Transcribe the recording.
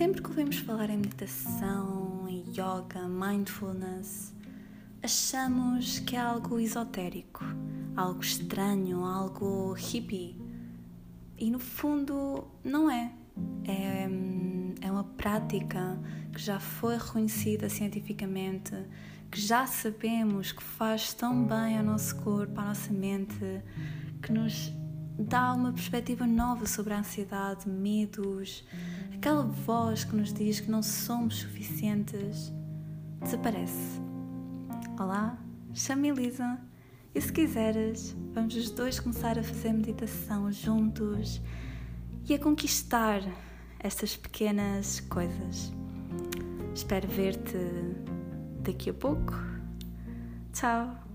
Sempre que ouvimos falar em meditação, em yoga, mindfulness, achamos que é algo esotérico, algo estranho, algo hippie. E no fundo, não é. É, é uma prática que já foi reconhecida cientificamente, que já sabemos que faz tão bem ao nosso corpo, à nossa mente, que nos dá uma perspectiva nova sobre a ansiedade, medos, aquela voz que nos diz que não somos suficientes, desaparece. Olá, chame Elisa e se quiseres, vamos os dois começar a fazer meditação juntos e a conquistar estas pequenas coisas. Espero ver-te daqui a pouco. Tchau!